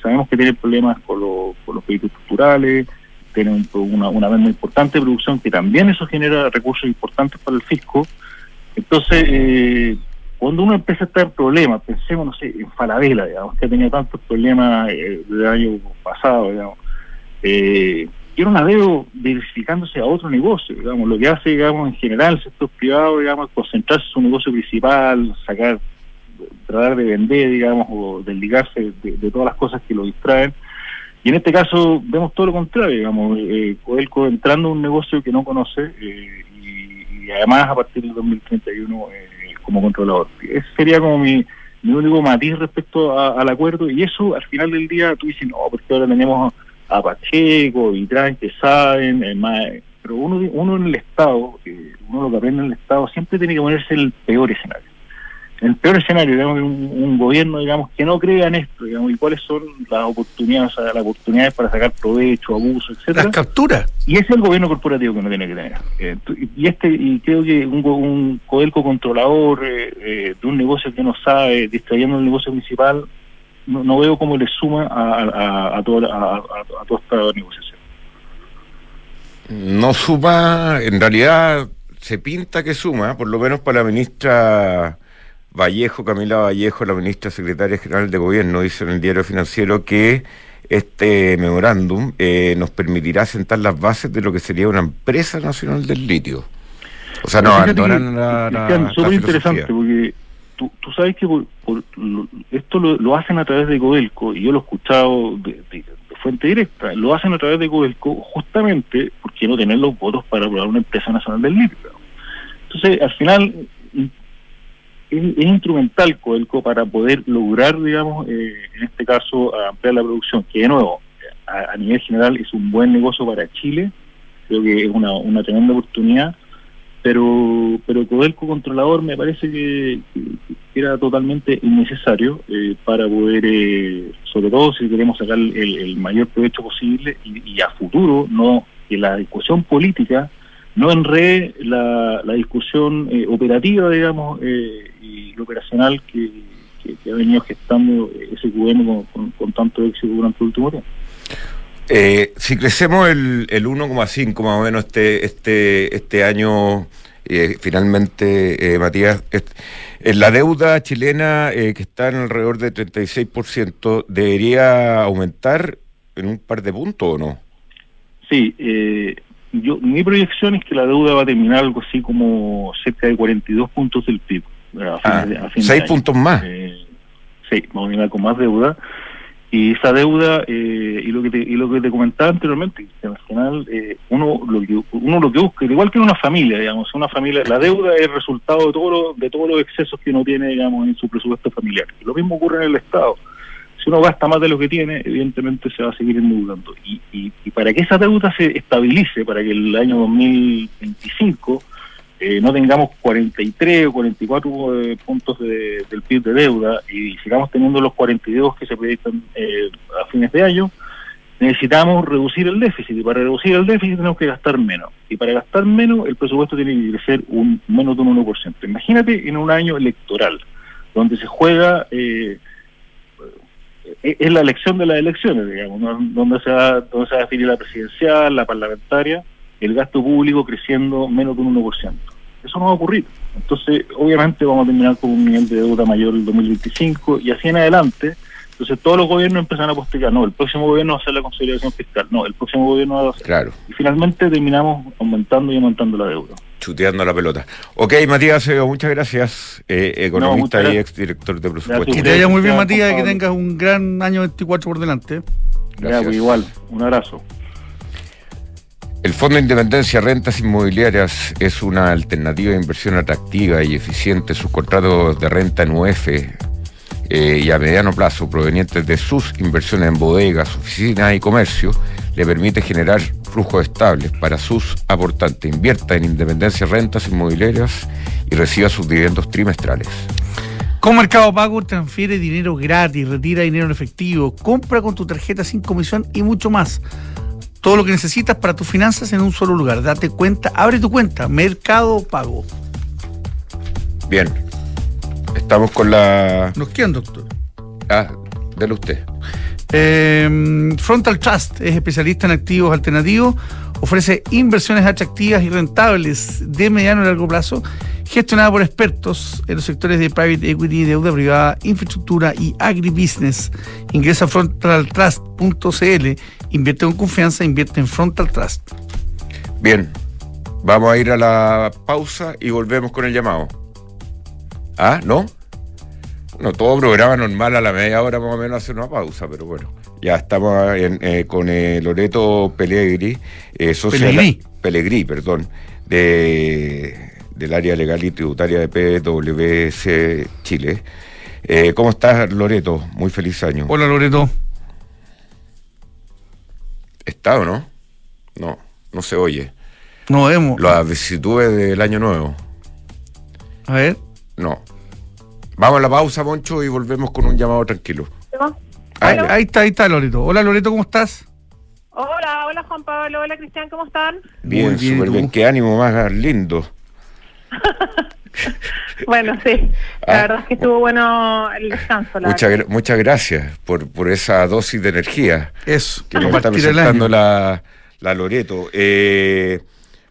sabemos que tiene problemas con, con los proyectos estructurales, tiene una, una vez muy importante de producción que también eso genera recursos importantes para el fisco. Entonces, eh, cuando uno empieza a estar en problemas, pensemos, no sé, en Falabella, digamos, que ha tenido tantos problemas eh, del año pasado, digamos, eh, no la veo diversificándose a otro negocio, digamos, lo que hace, digamos, en general el sector privado, digamos, concentrarse en su negocio principal, sacar, tratar de vender, digamos, o desligarse de, todas las cosas que lo distraen. Y en este caso vemos todo lo contrario, digamos, eh, entrando en un negocio que no conoce eh, y, además a partir del 2031 eh, como controlador. Ese sería como mi, mi único matiz respecto al acuerdo y eso al final del día tú dices, no, porque ahora tenemos a Pacheco y Tran que saben, pero uno, uno en el Estado, uno lo que aprende en el Estado siempre tiene que ponerse el peor escenario el peor escenario, digamos, un, un gobierno, digamos, que no crea en esto, digamos, y cuáles son las oportunidades, las oportunidades para sacar provecho, abuso, etcétera. Las capturas. Y ese es el gobierno corporativo que uno tiene que tener. Eh, y este, y creo que un, un codelco controlador eh, eh, de un negocio que no sabe, distrayendo el negocio principal, no, veo cómo le suma a, a, a, toda, a toda esta negociación. No suma, en realidad se pinta que suma, por lo menos para la ministra Vallejo, Camila Vallejo, la ministra secretaria general de gobierno, dice en el diario financiero que este memorándum eh, nos permitirá sentar las bases de lo que sería una empresa nacional del litio. O sea, no abandonan la, Súper interesante, porque tú, sabes que esto lo, hacen a través de Codelco, y yo lo he escuchado de, fuente directa, lo hacen a través de Codelco justamente porque no tener los votos para aprobar una empresa nacional del litio. Entonces, al final, es, instrumental Coelco para poder lograr, digamos, eh, en este caso, ampliar la producción, que de nuevo, a, nivel general es un buen negocio para Chile, creo que es una, una tremenda oportunidad, pero pero Codelco controlador me parece que, era totalmente innecesario eh, para poder, eh, sobre todo si queremos sacar el, mayor provecho posible y, a futuro no que la discusión política no enrede la, la discusión eh, operativa, digamos, y operacional que, ha venido gestando ese gobierno con, tanto éxito durante el último tiempo. Eh, si crecemos el, el 1,5 más o menos este, este, este año, eh, finalmente, eh, Matías, en la deuda chilena que está en alrededor de 36%, ¿debería aumentar en un par de puntos o no? Sí, yo, mi proyección es que la deuda va a terminar algo así como cerca de 42 puntos del PIB. A ¿Seis puntos más? sí, vamos a terminar con más deuda y esa deuda eh, y lo que te, y lo que te comentaba anteriormente al final eh, uno lo que uno lo que busca igual que en una familia digamos una familia la deuda es resultado de todo de todos los excesos que uno tiene digamos en su presupuesto familiar. Lo mismo ocurre en el estado. Si uno gasta más de lo que tiene evidentemente se va a seguir endeudando. Y, y, y para que esa deuda se estabilice para que el año 2025 eh, no tengamos 43 o 44 eh, puntos de, del PIB de deuda y sigamos teniendo los 42 que se proyectan eh, a fines de año, necesitamos reducir el déficit y para reducir el déficit tenemos que gastar menos. Y para gastar menos el presupuesto tiene que crecer un menos de un 1%. Imagínate en un año electoral donde se juega... Eh, es la elección de las elecciones, digamos, donde se, va, donde se va a definir la presidencial, la parlamentaria, el gasto público creciendo menos de un 1%. Eso no va a ocurrir. Entonces, obviamente vamos a terminar con un nivel de deuda mayor el 2025 y así en adelante. Entonces, todos los gobiernos empiezan a postergar. No, el próximo gobierno va a hacer la consolidación fiscal. No, el próximo gobierno va a hacer. Claro. Y finalmente terminamos aumentando y aumentando la deuda. Chuteando la pelota. Ok, Matías, muchas gracias. Eh, economista y exdirector de presupuesto. Que te vaya muy bien, Matías, y que tengas un gran año 24 por delante. Gracias. Pues, igual, un abrazo. El Fondo de Independencia Rentas Inmobiliarias es una alternativa de inversión atractiva y eficiente. Sus contratos de renta en UF eh, y a mediano plazo provenientes de sus inversiones en bodegas, oficinas y comercio le permite generar flujos estables para sus aportantes. Invierta en Independencia Rentas Inmobiliarias y reciba sus dividendos trimestrales. Con Mercado Pago transfiere dinero gratis, retira dinero en efectivo, compra con tu tarjeta sin comisión y mucho más todo lo que necesitas para tus finanzas en un solo lugar. Date cuenta, abre tu cuenta, Mercado Pago. Bien. Estamos con la. ¿Nos quién, doctor? Ah, dele usted. Em, Frontal Trust es especialista en activos alternativos, ofrece inversiones atractivas y rentables de mediano y largo plazo, gestionada por expertos en los sectores de private equity, deuda privada, infraestructura y agribusiness. Ingresa a frontaltrust.cl Invierte con confianza, invierte en Frontal Trust. Bien, vamos a ir a la pausa y volvemos con el llamado. ¿Ah? ¿No? No, todo programa normal a la media hora más o menos hace una pausa, pero bueno. Ya estamos eh, con eh, Loreto Pellegri, eh, Pellegri. Pellegri, perdón, de, del área legal y tributaria de PwC Chile. Eh, ¿Cómo estás, Loreto? Muy feliz año. Hola, Loreto. ¿Está o no? No, no se oye. No vemos. Las vicisitudes del año nuevo. A ver. No. Vamos a la pausa, Moncho, y volvemos con un llamado tranquilo. Ahí, ahí, está, ahí está, Loreto. Hola, Loreto, ¿cómo estás? Hola, hola, Juan Pablo. Hola, Cristian, ¿cómo están? Bien, súper bien. Qué ánimo más lindo. bueno, sí. La ah. verdad es que estuvo bueno el descanso. muchas, muchas gracias por, por esa dosis de energía. Eso. Que nos está presentando la, la Loreto. Eh,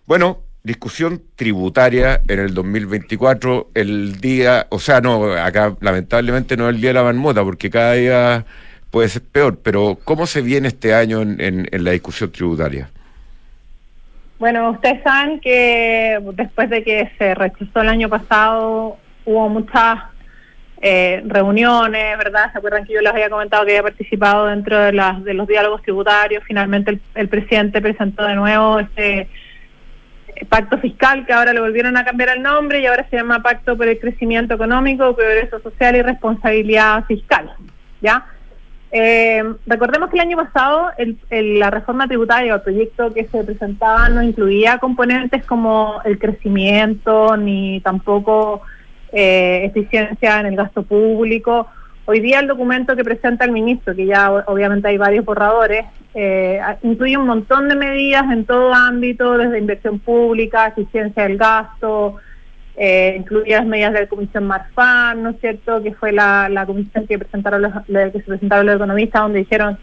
bueno, discusión tributaria en el 2024, el día, o sea, no, acá lamentablemente no es el día de la marmota, porque cada día puede ser peor, pero ¿cómo se viene este año en, en la discusión tributaria? Bueno, ustedes saben que después de que se rechazó el año pasado, hubo muchas eh, reuniones, ¿verdad? ¿Se acuerdan que yo les había comentado que había participado dentro de, las, de los diálogos tributarios? Finalmente el, presidente presentó de nuevo este pacto fiscal, que ahora le volvieron a cambiar el nombre y ahora se llama Pacto por el Crecimiento Económico, Progreso Social y Responsabilidad Fiscal. ¿Ya? Eh, recordemos que el año pasado la reforma tributaria o el proyecto que se presentaba no incluía componentes como el crecimiento ni tampoco eh, eficiencia en el gasto público. Hoy día el documento que presenta el ministro, que ya obviamente hay varios borradores, eh, incluye un montón de medidas en todo ámbito, desde inversión pública, eficiencia del gasto, eh, incluye las medidas de la Comisión Marfan, ¿no es cierto?, que fue la, comisión que presentaron los, que se presentaron los economistas, donde dijeron,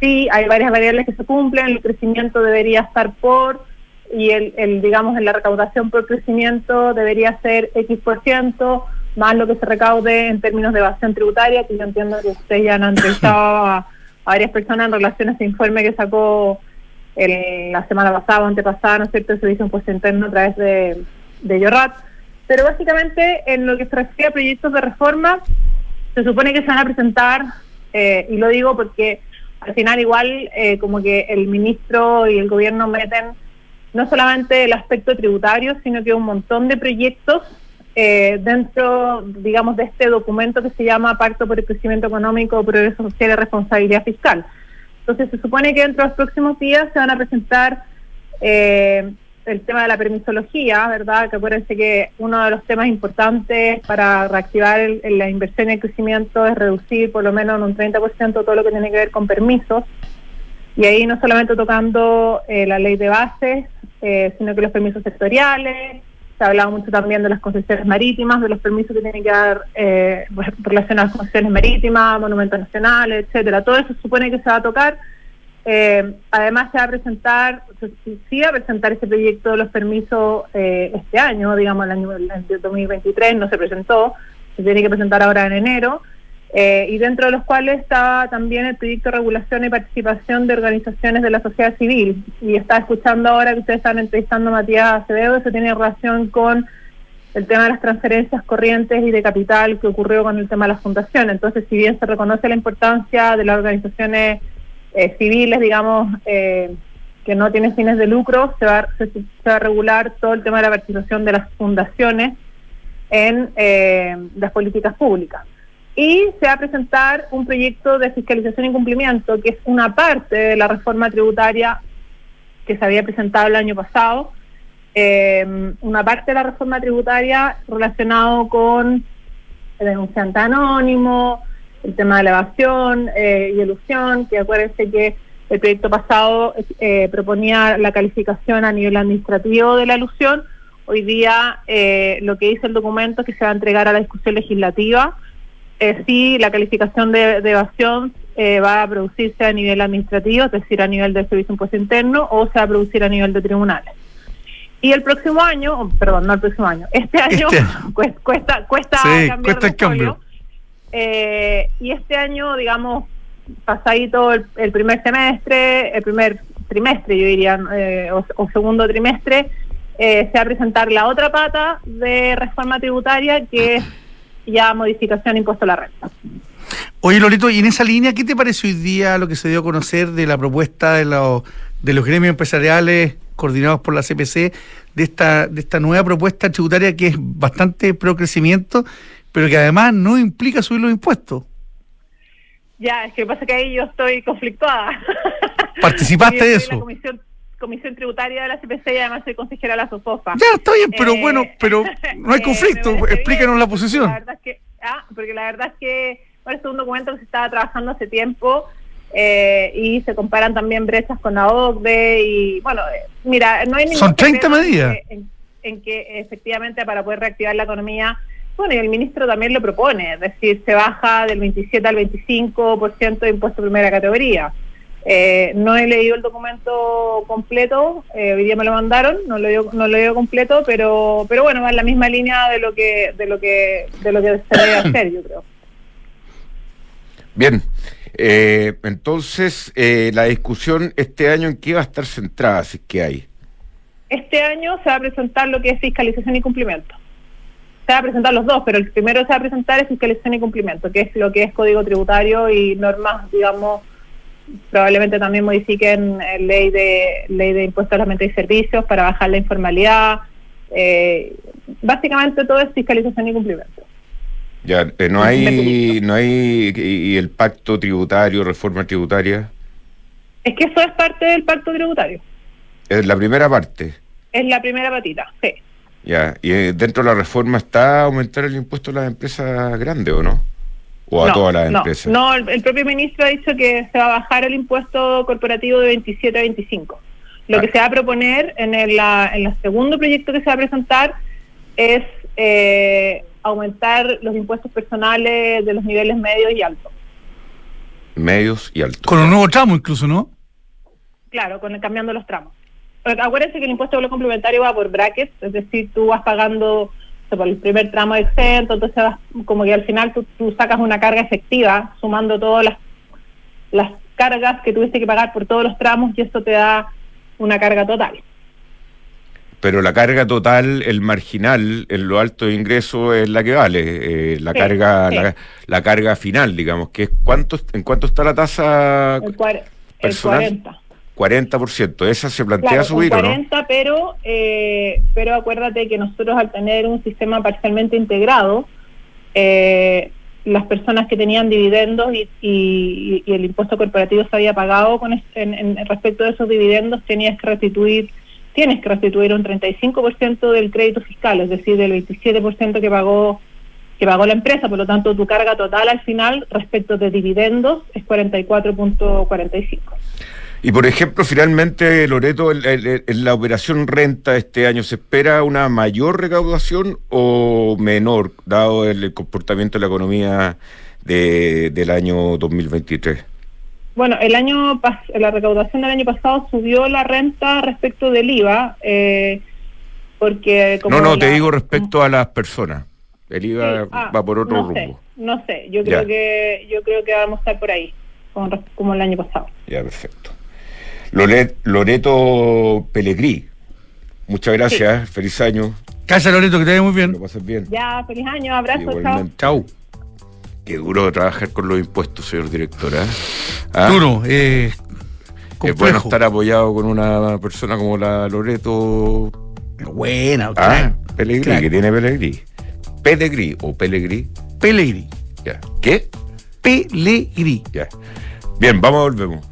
sí, hay varias variables que se cumplen, el crecimiento debería estar por, y el, el digamos, en la recaudación por crecimiento debería ser X por ciento, más lo que se recaude en términos de evasión tributaria, que yo entiendo que ustedes ya han entrevistado a, varias personas en relación a ese informe que sacó el, la semana pasada o antepasada, ¿no es cierto?, el Servicio Impuesto Interno a través de, de Yorrat. Pero básicamente, en lo que se refiere a proyectos de reforma, se supone que se van a presentar, eh, y lo digo porque al final igual eh, como que el ministro y el gobierno meten no solamente el aspecto tributario, sino que un montón de proyectos eh, dentro, digamos, de este documento que se llama Pacto por el Crecimiento Económico, Progreso Social y Responsabilidad Fiscal. Entonces, se supone que dentro de los próximos días se van a presentar eh, el tema de la permisología, ¿verdad? Que acuérdense que uno de los temas importantes para reactivar la inversión y el crecimiento es reducir por lo menos en un 30% todo lo que tiene que ver con permisos. Y ahí no solamente tocando eh, la ley de bases, sino que los permisos sectoriales, se ha hablado mucho también de las concesiones marítimas, de los permisos que tienen que dar eh, relacionados a concesiones marítimas, monumentos nacionales, etcétera. Todo eso supone que se va a tocar. Eh, además se va a presentar, se, va a presentar ese proyecto de los permisos eh, este año, digamos el año el 2023 no se presentó, se tiene que presentar ahora en enero. Eh, y dentro de los cuales está también el proyecto de regulación y participación de organizaciones de la sociedad civil. Y está escuchando ahora que ustedes están entrevistando a Matías Acevedo, eso tiene relación con el tema de las transferencias corrientes y de capital que ocurrió con el tema de la fundación. Entonces, si bien se reconoce la importancia de las organizaciones eh, civiles, digamos, eh, que no tienen fines de lucro, se va, se, va a regular todo el tema de la participación de las fundaciones en las políticas públicas. Y se va a presentar un proyecto de fiscalización y cumplimiento, que es una parte de la reforma tributaria que se había presentado el año pasado, eh, una parte de la reforma tributaria relacionado con el denunciante anónimo, el tema de la evasión eh, y elusión, que acuérdense que el proyecto pasado eh, proponía la calificación a nivel administrativo de la elusión. Hoy día lo que dice el documento es que se va a entregar a la discusión legislativa eh, sí la calificación de, evasión eh, va a producirse a nivel administrativo, es decir, a nivel del Servicio Impuesto Interno, o se va a producir a nivel de tribunales. Y el próximo año, oh, perdón, no el próximo año, este año este cuesta cuesta, cambiar de cambio. Eh, y este año, digamos, pasadito el, primer semestre, el primer trimestre, yo diría, eh, o, segundo trimestre, se va a presentar la otra pata de reforma tributaria, que es ya modificación impuesto a la renta. Oye, Lolito, y en esa línea, ¿qué te parece hoy día lo que se dio a conocer de la propuesta de, los de los gremios empresariales coordinados por la CPC de esta, de esta nueva propuesta tributaria que es bastante pro crecimiento, pero que además no implica subir los impuestos? Ya, es que pasa que ahí yo estoy conflictuada. ¿Participaste de eso? Comisión Tributaria de la CPC y además soy consejera de la SOFOFA. Ya, está bien, pero bueno, eh, pero no hay eh, conflicto. Explíquenos la posición. La verdad es que, ah, porque la verdad es que bueno, es un documento que se estaba trabajando hace tiempo eh, y se comparan también brechas con la OCDE y bueno, mira, no hay ningún Son 30 medidas. En, que efectivamente para poder reactivar la economía bueno, y el ministro también lo propone, es decir, se baja del 27 al 25% de impuesto de primera categoría. Eh, no he leído el documento completo, eh, hoy día me lo mandaron, no lo he no lo completo, pero pero bueno, va en la misma línea de lo que de lo que de lo que se debe hacer, yo creo. Bien. Eh, entonces, eh, la discusión este año en qué va a estar centrada, si es que hay. Este año se va a presentar lo que es fiscalización y cumplimiento. Se va a presentar los dos, pero el primero se va a presentar es fiscalización y cumplimiento, que es lo que es código tributario y normas, digamos, probablemente también modifiquen la ley de ley de impuestos a la venta y servicios para bajar la informalidad. Eh, básicamente todo es fiscalización y cumplimiento. Ya, eh, no hay, no hay y el pacto tributario, reforma tributaria. Es que eso es parte del pacto tributario. Es la primera parte. Es la primera patita, sí. Ya, y eh, dentro de la reforma está aumentar el impuesto a las empresas grandes, ¿o no? ¿O a todas las empresas? No, el, propio ministro ha dicho que se va a bajar el impuesto corporativo de 27 a 25. Lo que ah. se va a proponer en el, en el segundo proyecto que se va a presentar es eh, aumentar los impuestos personales de los niveles medios y altos. Medios y altos. Con un nuevo tramo incluso, ¿no? Claro, con cambiando los tramos. Acuérdense que el impuesto de lo complementario va por brackets, es decir, tú vas pagando por el primer tramo exento, entonces vas, como que al final tú, tú sacas una carga efectiva, sumando todas las, las cargas que tuviste que pagar por todos los tramos y esto te da una carga total pero la carga total, el marginal, en lo alto de ingreso es la que vale, eh, la carga La, carga final, digamos, que es cuánto en cuánto está la tasa el, personal? el 40. 40%, esa se plantea subir 40, ¿no? pero eh, pero acuérdate que nosotros al tener un sistema parcialmente integrado, eh, las personas que tenían dividendos y, el impuesto corporativo se había pagado con en, respecto de esos dividendos tenías que restituir tienes que restituir un 35% del crédito fiscal, es decir, del 27% que pagó que pagó la empresa, por lo tanto tu carga total al final respecto de dividendos es 44.45. Y por ejemplo, finalmente, Loreto, en la operación renta este año, ¿se espera una mayor recaudación o menor, dado el comportamiento de la economía de, del año 2023? Bueno, el año la recaudación del año pasado subió la renta respecto del IVA, eh, porque como no, no, te digo respecto a las personas. El IVA ah, va por otro rumbo. no sé, yo creo que yo creo que vamos a estar por ahí, como, el año pasado. Ya, perfecto. Loreto Pellegrí, muchas gracias, feliz año. Gracias Loreto, que te vaya muy bien. Lo pases bien. Ya, feliz año, abrazo, chao. Chao. Qué duro trabajar con los impuestos, señor director. ¿eh? ¿Ah? Duro, eh, Es bueno estar apoyado con una persona como la Loreto. Buena, ah, Pelegrí, que tiene Pelegrí. Pelegrí o Pelegrí. Pelegrí. Ya. ¿Qué? Pelegrí. Ya. Bien, vamos, volvemos.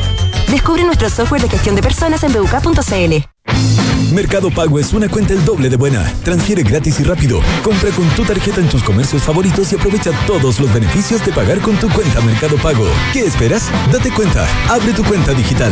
Descubre nuestro software de gestión de personas en buk.cl. Mercado Pago es una cuenta el doble de buena. Transfiere gratis y rápido. Compra con tu tarjeta en tus comercios favoritos y aprovecha todos los beneficios de pagar con tu cuenta Mercado Pago. ¿Qué esperas? Date cuenta. Abre tu cuenta digital.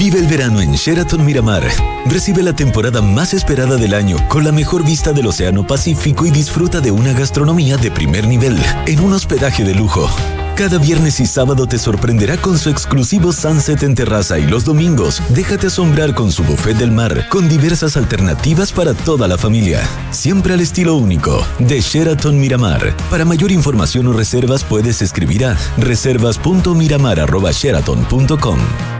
Vive el verano en Sheraton Miramar. Recibe la temporada más esperada del año con la mejor vista del Océano Pacífico y disfruta de una gastronomía de primer nivel en un hospedaje de lujo. Cada viernes y sábado te sorprenderá con su exclusivo sunset en terraza y los domingos déjate asombrar con su buffet del mar con diversas alternativas para toda la familia. Siempre al estilo único de Sheraton Miramar. Para mayor información o reservas puedes escribir a reservas.miramar.sheraton.com.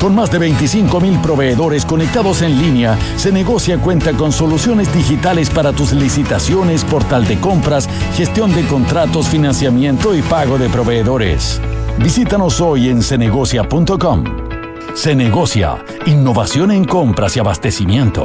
Con más de 25 mil proveedores conectados en línea, Se Negocia cuenta con soluciones digitales para tus licitaciones, portal de compras, gestión de contratos, financiamiento y pago de proveedores. Visítanos hoy en cenegocia.com. Se negocia, innovación en compras y abastecimiento.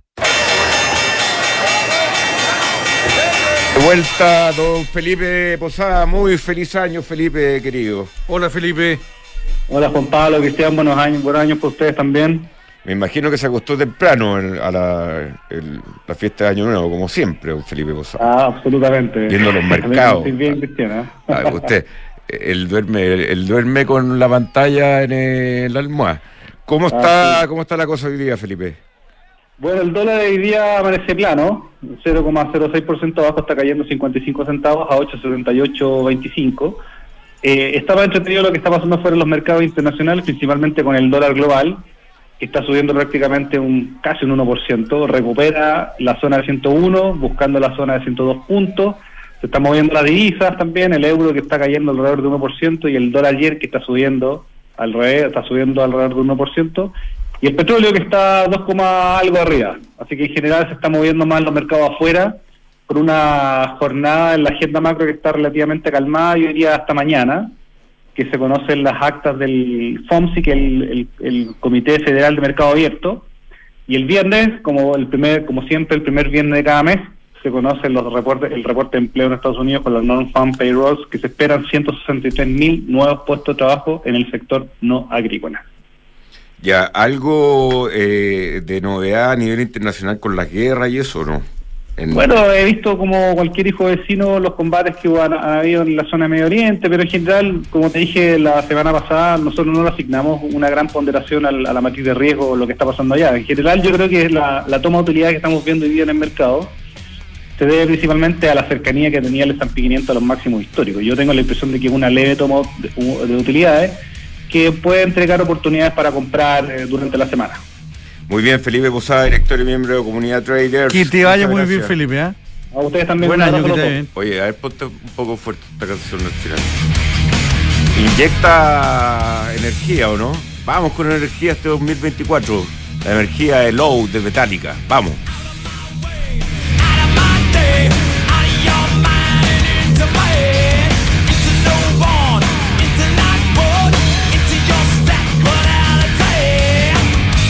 Vuelta, don Felipe Posada. Muy feliz año, Felipe, querido. Hola, Felipe. Hola, Juan Pablo, Cristian, buenos años, buenos años para ustedes también. Me imagino que se acostó temprano a la, la, fiesta de Año Nuevo, como siempre, don Felipe Posada. Ah, absolutamente. Viendo los mercados. bien, Cristian. Ah, usted, él duerme, él duerme con la pantalla en el almohada. ¿Cómo ah, está, ¿Cómo está la cosa hoy día, Felipe? Bueno, el dólar hoy día amanece plano, 0,06% abajo, está cayendo 55 centavos a 8,7825. Eh, estaba entretenido lo que está pasando fuera en los mercados internacionales, principalmente con el dólar global, que está subiendo prácticamente un casi un 1%, recupera la zona de 101, buscando la zona de 102 puntos, se están moviendo las divisas también, el euro que está cayendo alrededor de 1% y el dólar ayer que está subiendo al revés, está subiendo alrededor de 1%, y el petróleo que está 2, algo arriba. Así que en general se está moviendo más los mercados afuera por una jornada en la agenda macro que está relativamente calmada y hoy día hasta mañana, que se conocen las actas del FOMSI, que es el, Comité Federal de Mercado Abierto. Y el viernes, como el primer, como siempre, el primer viernes de cada mes, se conocen los reportes, el reporte de empleo en Estados Unidos con los non-farm payrolls, que se esperan 163 mil nuevos puestos de trabajo en el sector no agrícola. Ya, ¿algo eh, de novedad a nivel internacional con la guerra y eso no? Bueno, he visto como cualquier hijo vecino los combates que han, habido en la zona de Medio Oriente, pero en general, como te dije la semana pasada, nosotros no le asignamos una gran ponderación a la, matriz de riesgo o lo que está pasando allá. En general, yo creo que la, la toma de utilidad que estamos viendo hoy día en el mercado se debe principalmente a la cercanía que tenía el S&P 500 a los máximos históricos. Yo tengo la impresión de que es una leve toma de utilidades que puede entregar oportunidades para comprar eh, durante la semana. Muy bien, Felipe Posada, director y miembro de Comunidad Traders. Que te vaya muy bien, Felipe. ¿eh? A ustedes también. Buen año, que te bien. Oye, a ver, ponte un poco fuerte esta canción al final. Inyecta energía, ¿o no? Vamos con energía este 2024. La energía de Low de Metallica. Vamos.